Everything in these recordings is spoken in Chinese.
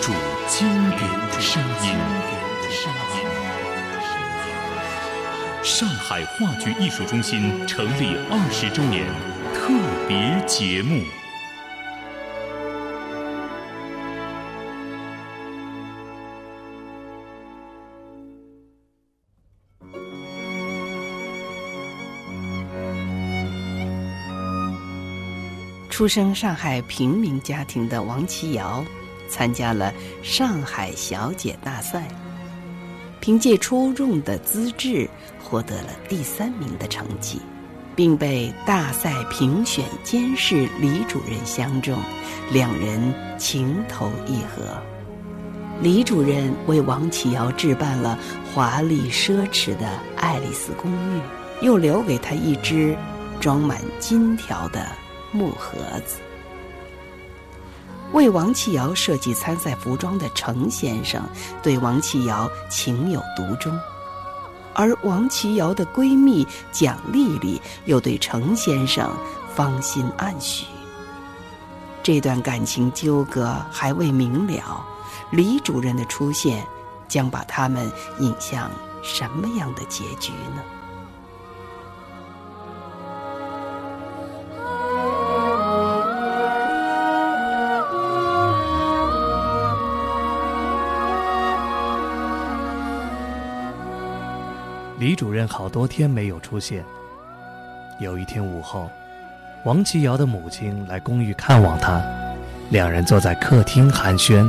主经典声音。上海话剧艺术中心成立二十周年特别节目。出生上海平民家庭的王琦瑶，参加了上海小姐大赛，凭借出众的资质获得了第三名的成绩，并被大赛评选监事李主任相中，两人情投意合。李主任为王启尧置办了华丽奢侈的爱丽丝公寓，又留给他一只装满金条的。木盒子。为王琦瑶设计参赛服装的程先生对王琦瑶情有独钟，而王琦瑶的闺蜜蒋丽丽又对程先生芳心暗许。这段感情纠葛还未明了，李主任的出现将把他们引向什么样的结局呢？李主任好多天没有出现。有一天午后，王琦瑶的母亲来公寓看望他，两人坐在客厅寒暄。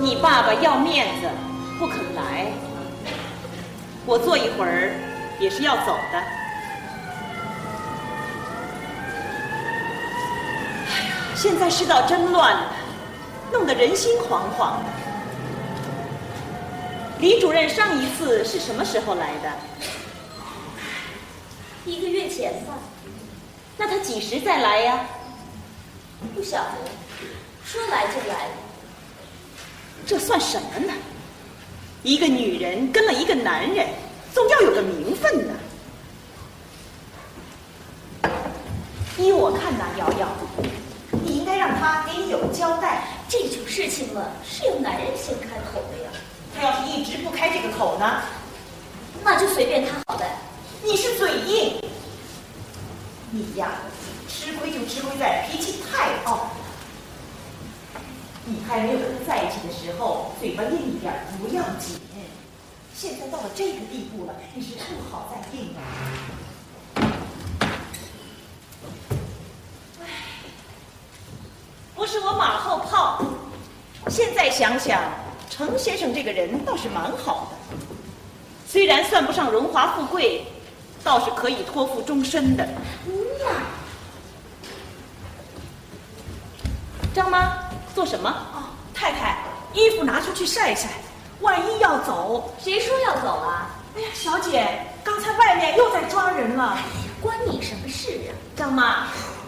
你爸爸要面子，不肯来。我坐一会儿也是要走的。现在世道真乱，弄得人心惶惶。李主任上一次是什么时候来的？一个月前吧。那他几时再来呀？不晓得，说来就来。这算什么呢？一个女人跟了一个男人，总要有个名分呢。依我看呐，瑶瑶，你应该让他给你有个交代。这种事情嘛，是由男人先开口的呀。他要是一直不开这个口呢，那就随便他好了。你是嘴硬，你呀，吃亏就吃亏在脾气太傲。你还没有跟他在一起的时候，嘴巴硬一点不要紧。现在到了这个地步了，你是不好再硬了。不是我马后炮。现在想想。程先生这个人倒是蛮好的，虽然算不上荣华富贵，倒是可以托付终身的。嗯呐，张妈，做什么？哦，太太，衣服拿出去晒晒，万一要走，谁说要走啊？哎呀，小姐，刚才外面又在抓人了，关你什么事啊？张妈，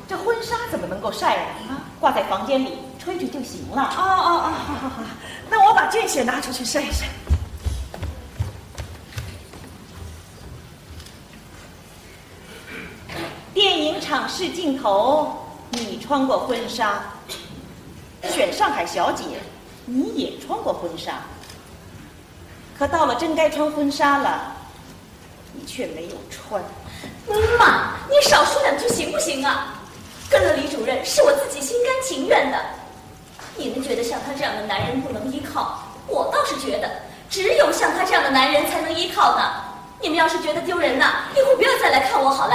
这婚纱怎么能够晒呀？啊，挂在房间里吹吹就行了。哦哦哦，好好好。那我把这些拿出去晒一晒。电影场试镜头，你穿过婚纱；选上海小姐，你也穿过婚纱。可到了真该穿婚纱了，你却没有穿。妈，你少说两句行不行啊？跟了李主任是我自己心甘情愿的。你们觉得像他这样的男人不能依靠，我倒是觉得只有像他这样的男人才能依靠呢。你们要是觉得丢人呢，以后不要再来看我好了。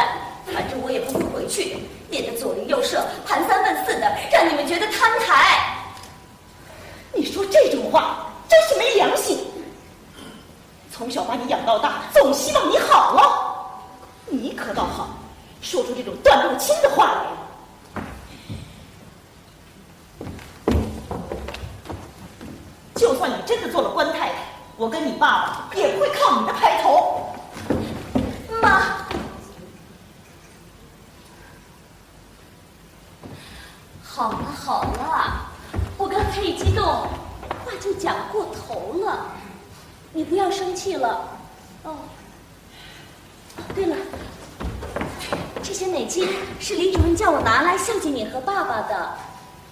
反正我也不会回去，免得左邻右舍盘三问四的，让你们觉得摊台。你说这种话真是没良心。从小把你养到大，总希望你好了，你可倒好，说出这种断不清的话来。我跟你爸爸也不会靠你的抬头。妈，好了好了，我刚才一激动，话就讲过头了，你不要生气了。哦，对了，这些美金是李主任叫我拿来孝敬你和爸爸的，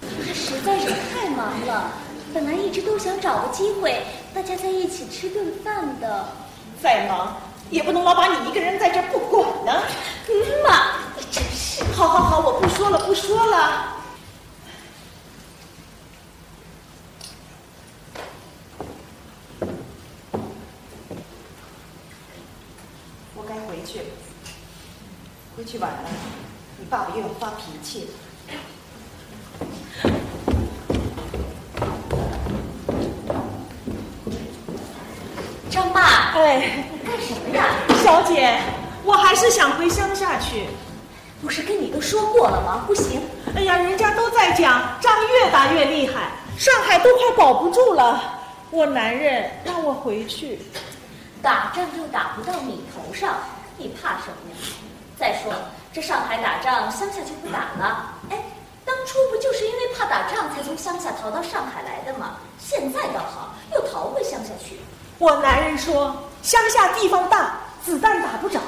他实在是太忙了。本来一直都想找个机会，大家在一起吃顿饭的。再忙也不能老把你一个人在这不管呢。妈，你真是……好好好，我不说了，不说了。我该回去了，回去晚了，你爸爸又要发脾气了。张爸，哎，你干什么呀？小姐，我还是想回乡下去。不是跟你都说过了吗？不行。哎呀，人家都在讲仗越打越厉害，上海都快保不住了。我男人让我回去，打仗就打不到你头上，你怕什么呀？再说这上海打仗，乡下就不打了。哎，当初不就是因为怕打仗才从乡下逃到上海来的吗？现在倒好，又逃回乡下去。我男人说乡下地方大，子弹打不着。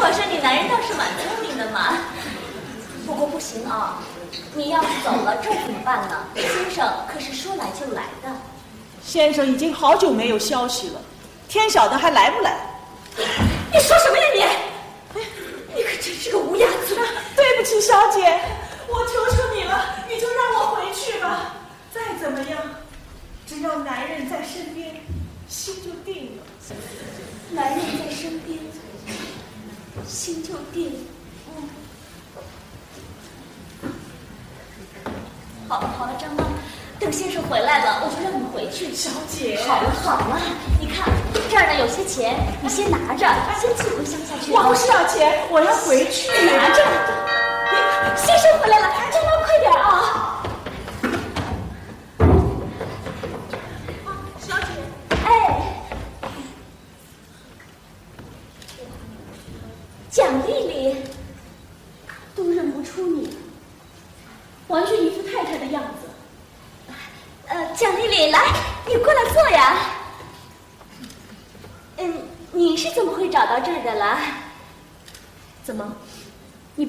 我说你男人倒是蛮聪明的嘛。不过不行啊，你要是走了，这怎么办呢？先生可是说来就来的。先生已经好久没有消息了，天晓得还来不来？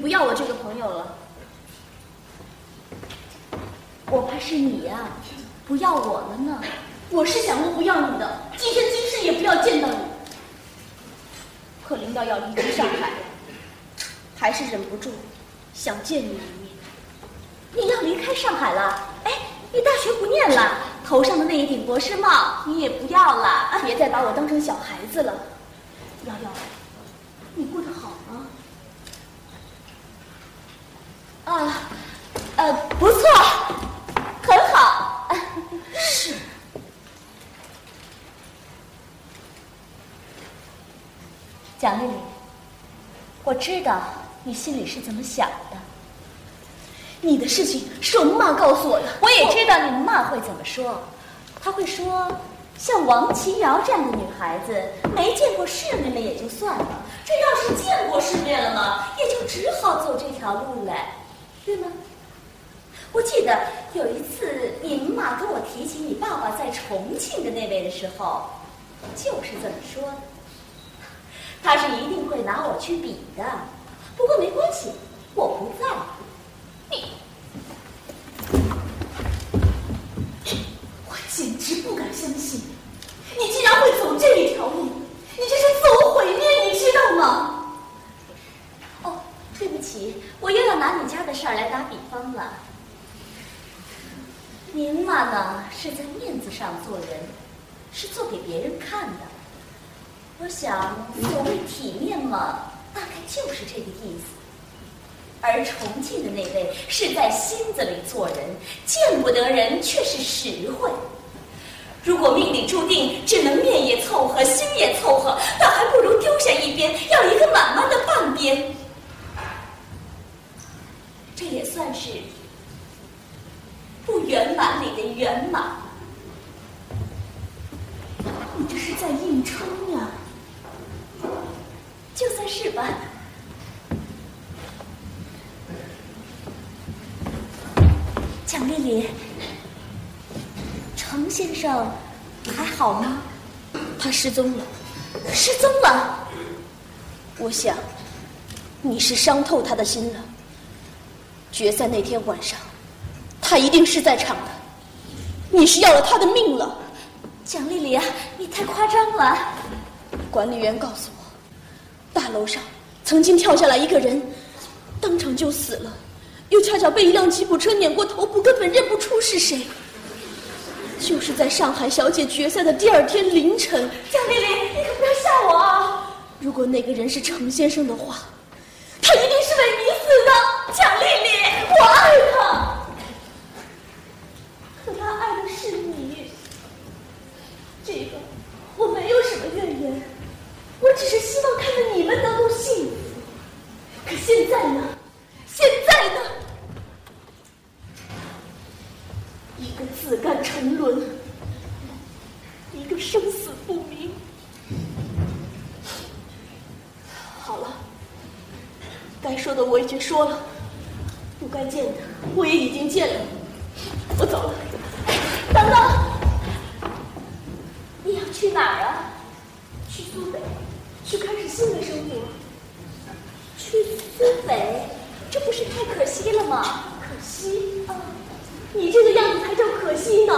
不要我这个朋友了？我怕是你呀、不要我了呢。我是想过不要你的，今天今世也不要见到你。可领导要离开上海，还是忍不住想见你一面。你要离开上海了？哎，你大学不念了，头上的那一顶博士帽你也不要了。别再把我当成小孩子了。瑶瑶，你过得好吗？啊，呃，不错，很好。是。蒋丽丽，我知道你心里是怎么想的。你的事情是我妈告诉我的，我也知道你妈会怎么说，她会说，像王琦瑶这样的女孩子，没见过世面了也就算了，这要是见过世面了嘛，也就只好走这条路了，对吗？我记得有一次，你妈跟我提起你爸爸在重庆的那位的时候，就是这么说的。他是一定会拿我去比的，不过没关系，我不在乎。你。我简直不敢相信，你竟然会走这一条路，你这是自我毁灭，你知道吗？哦，对不起，我又要拿你家的事儿来打比方了。您嘛呢，是在面子上做人，是做给别人看的。我想，所谓体面嘛，大概就是这个意思。而重庆的那位是在心子里做人，见不得人却是实惠。如果命里注定只能面也凑合，心也凑合，那还不如丢下一边，要一个满满的半边。这也算是不圆满里的圆满。你这是在硬撑呀！就算是吧。蒋丽丽，程先生还好吗？他失踪了。失踪了。我想，你是伤透他的心了。决赛那天晚上，他一定是在场的。你是要了他的命了。蒋丽丽啊，你太夸张了。管理员告诉我，大楼上曾经跳下来一个人，当场就死了，又恰巧被一辆吉普车碾过头部，根本认不出是谁。就是在上海小姐决赛的第二天凌晨，蒋丽丽，你可不要吓我啊！如果那个人是程先生的话，他一定是为你死的。蒋丽丽，我爱他，可他爱的是你。这个我没有什么怨言，我只是希望看着你们能够幸福。可现在呢？现在呢？自甘沉沦，一个生死不明。好了，该说的我已经说了，不该见的我也已经见了，我走了。等等，你要去哪儿啊？去苏北，去开始新的生活。去苏北，这不是太可惜了吗？可惜啊。你这个样可惜呢，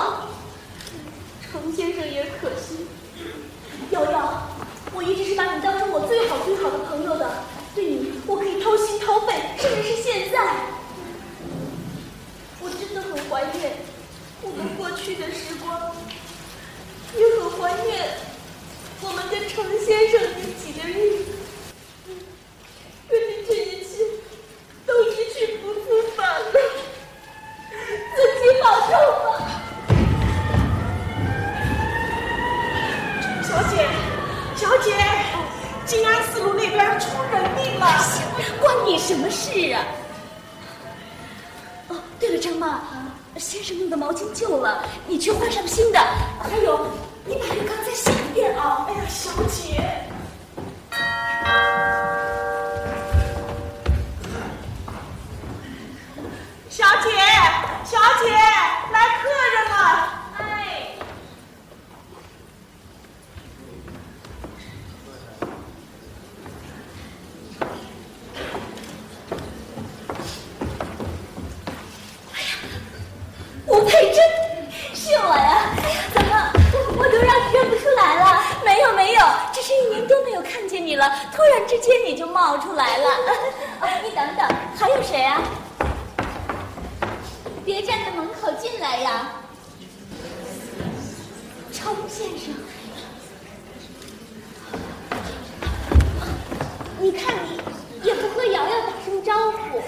你看你也不和瑶瑶打声招呼。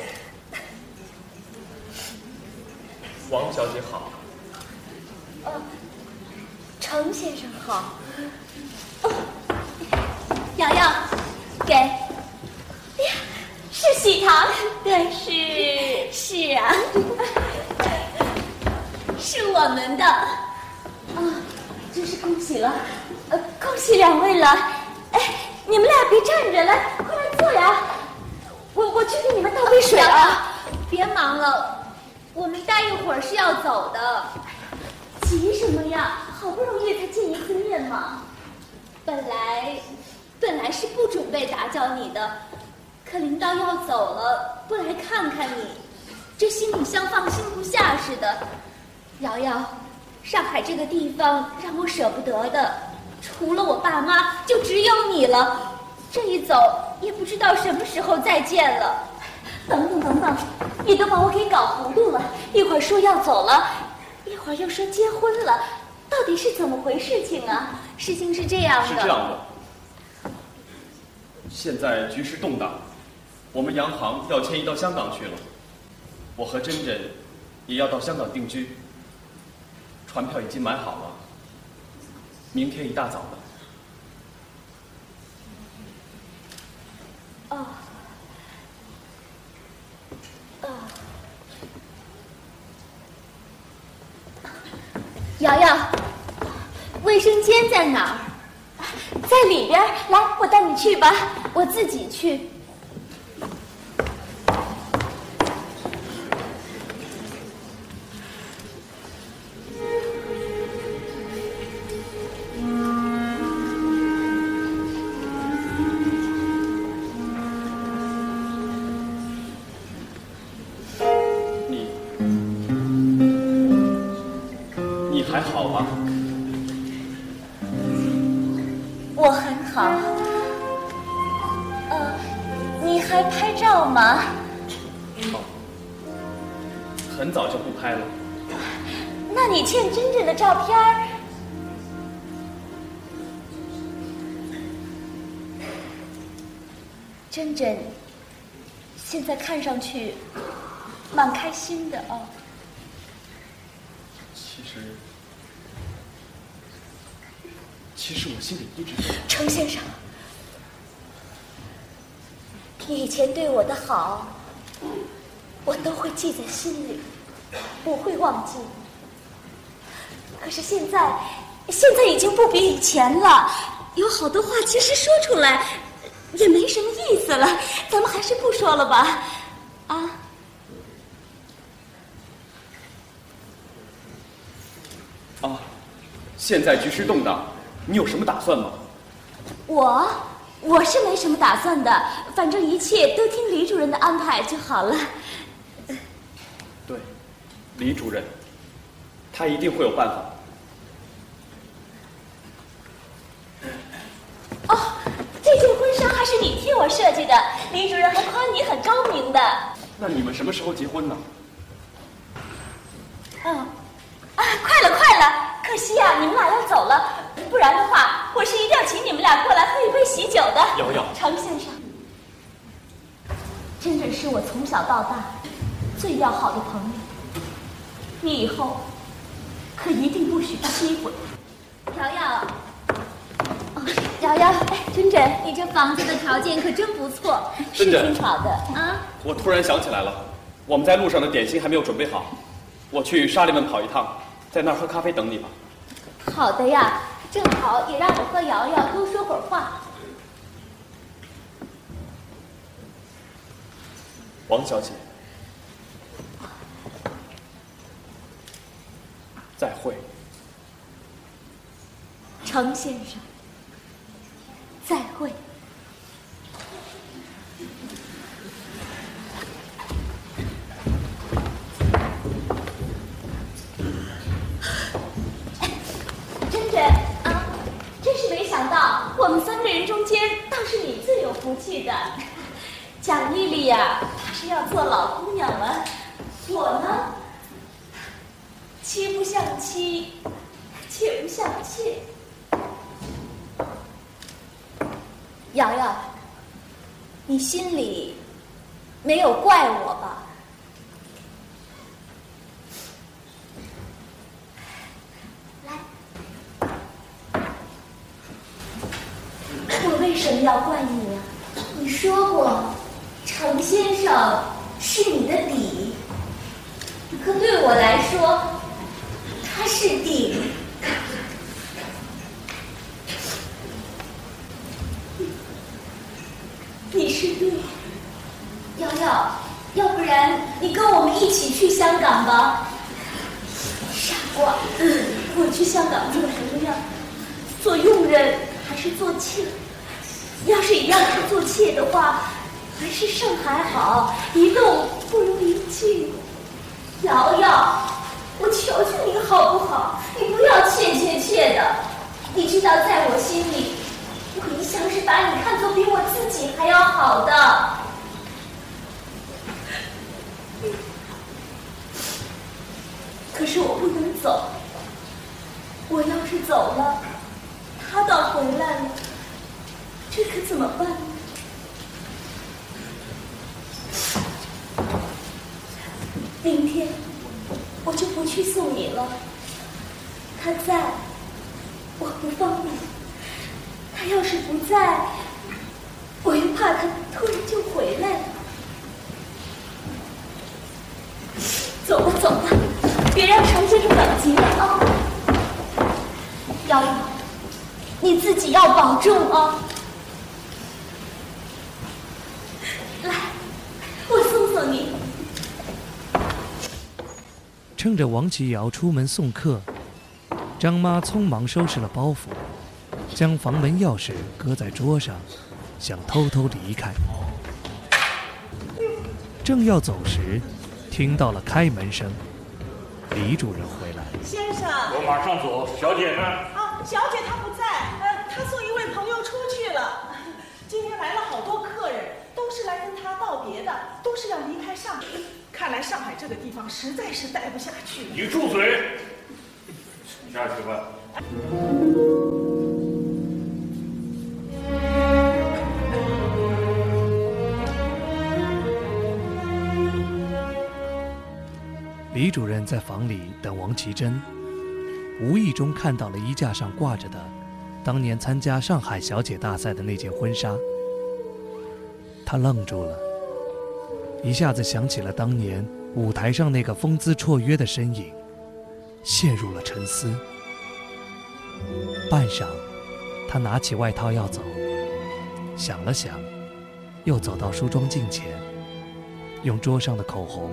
王小姐好。呃，程先生好。哦，瑶瑶，给。哎呀，是喜糖。对，是是啊，是我们的。啊，真是恭喜了，呃，恭喜两位了。哎，你们俩别站着，来，快来坐呀。我我去给你们倒杯水啊。别忙了。我们待一会儿是要走的，急什么呀？好不容易才见一次面嘛。本来，本来是不准备打搅你的，可领导要走了，不来看看你，这心里像放心不下似的。瑶瑶，上海这个地方让我舍不得的，除了我爸妈，就只有你了。这一走，也不知道什么时候再见了。等等等等，你都把我给搞糊涂了。一会儿说要走了，一会儿又说结婚了，到底是怎么回事情啊？事情是这样的。是这样的，现在局势动荡，我们洋行要迁移到香港去了，我和珍珍也要到香港定居，船票已经买好了，明天一大早的。哦。哦。瑶瑶，卫生间在哪儿？在里边。来，我带你去吧。我自己去。你，你好吗？我很好。呃，你还拍照吗？哦，很早就不拍了。那你欠珍珍的照片儿？珍珍现在看上去蛮开心的哦。其实，其实我心里一直……程先生，你以前对我的好，我都会记在心里，不会忘记。可是现在，现在已经不比以前了，有好多话其实说出来也没什么意思了，咱们还是不说了吧，啊？啊，现在局势动荡，你有什么打算吗？我我是没什么打算的，反正一切都听李主任的安排就好了。对，李主任，他一定会有办法。哦，这件婚纱还是你替我设计的，李主任还夸你很高明的。那你们什么时候结婚呢？嗯，啊，快了快了，可惜呀、你们俩要走了，不然的话，我是一定要请你们俩过来喝一杯喜酒的。瑶瑶程先生，真真是我从小到大最要好的朋友，你以后可一定不许欺负瑶瑶。瑶瑶，哎，真真，你这房子的条件可真不错，是挺好的啊。我突然想起来了，我们在路上的点心还没有准备好，我去沙利文跑一趟，在那儿喝咖啡等你吧。好的呀，正好也让我和瑶瑶多说会儿话。王小姐，再会。程先生，再会。真真啊，真是没想到，我们三个人中间倒是你最有福气的。蒋丽丽呀，她是要做老姑娘了，我呢，妻不像妻，妾不像妾。瑶瑶，你心里没有怪我吧？来，我为什么要怪你呀、你说过，程先生是你的底，可对我来说，他是顶。你是对，瑶瑶，要不然你跟我们一起去香港吧。傻瓜，我去香港做什么呀？做佣人还是做妾？要是一样是做妾的话，还是上海好，一动不如一静。瑶瑶，我求求你好不好？你不要怯怯怯的。你知道，在我心里，我一向是把你看作比我自己还要好的。可是我不能走，我要是走了，他倒回来了，这可怎么办呢？明天我就不去送你了，他在，我不放你；他要是不在，我又怕他突然就回来了。走吧，走吧，别让程先生等急了啊！你自己要保重哦！来，我送送你。趁着王琦瑶出门送客，张妈匆忙收拾了包袱，将房门钥匙搁在桌上，想偷偷离开。正要走时，听到了开门声，李主任回来。先生，我马上走。小姐呢？啊，小姐她不在，呃，她送一位朋友出去了。今天来了好多客人，都是来跟她道别的，都是要离开上海。看来上海这个地方实在是待不下去了。你住嘴！下去吧。李主任在房里等王奇珍，无意中看到了衣架上挂着的当年参加上海小姐大赛的那件婚纱。他愣住了，一下子想起了当年舞台上那个风姿绰约的身影，陷入了沉思。半晌，他拿起外套要走，想了想，又走到梳妆镜前，用桌上的口红。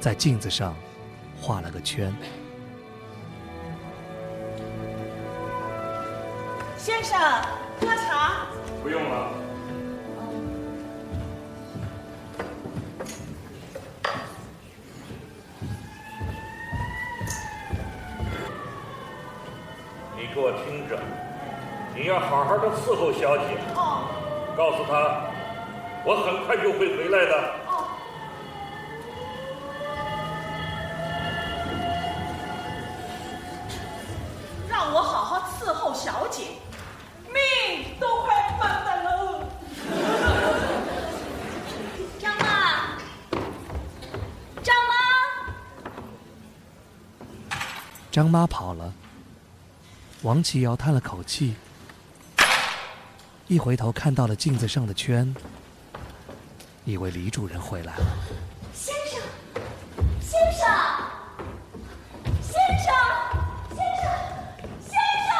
在镜子上画了个圈。先生，喝茶。不用了。你给我听着，你要好好的伺候小姐。哦。告诉她，我很快就会回来的。张妈跑了。王琦瑶叹了口气，一回头看到了镜子上的圈，以为李主任回来了。先生，先生先生先生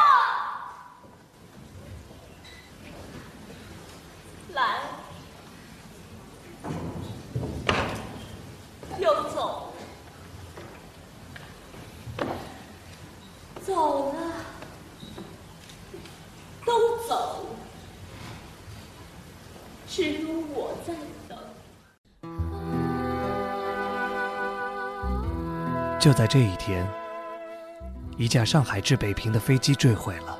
来。就在这一天，一架上海至北平的飞机坠毁了。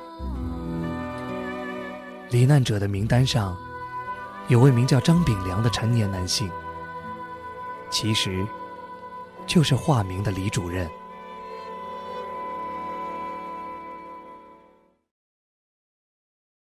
罹难者的名单上，有位名叫张炳良的成年男性，其实就是化名的李主任。